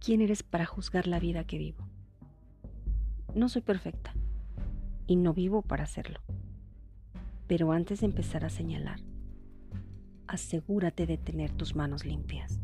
¿quién eres para juzgar la vida que vivo? No soy perfecta y no vivo para hacerlo. Pero antes de empezar a señalar, asegúrate de tener tus manos limpias.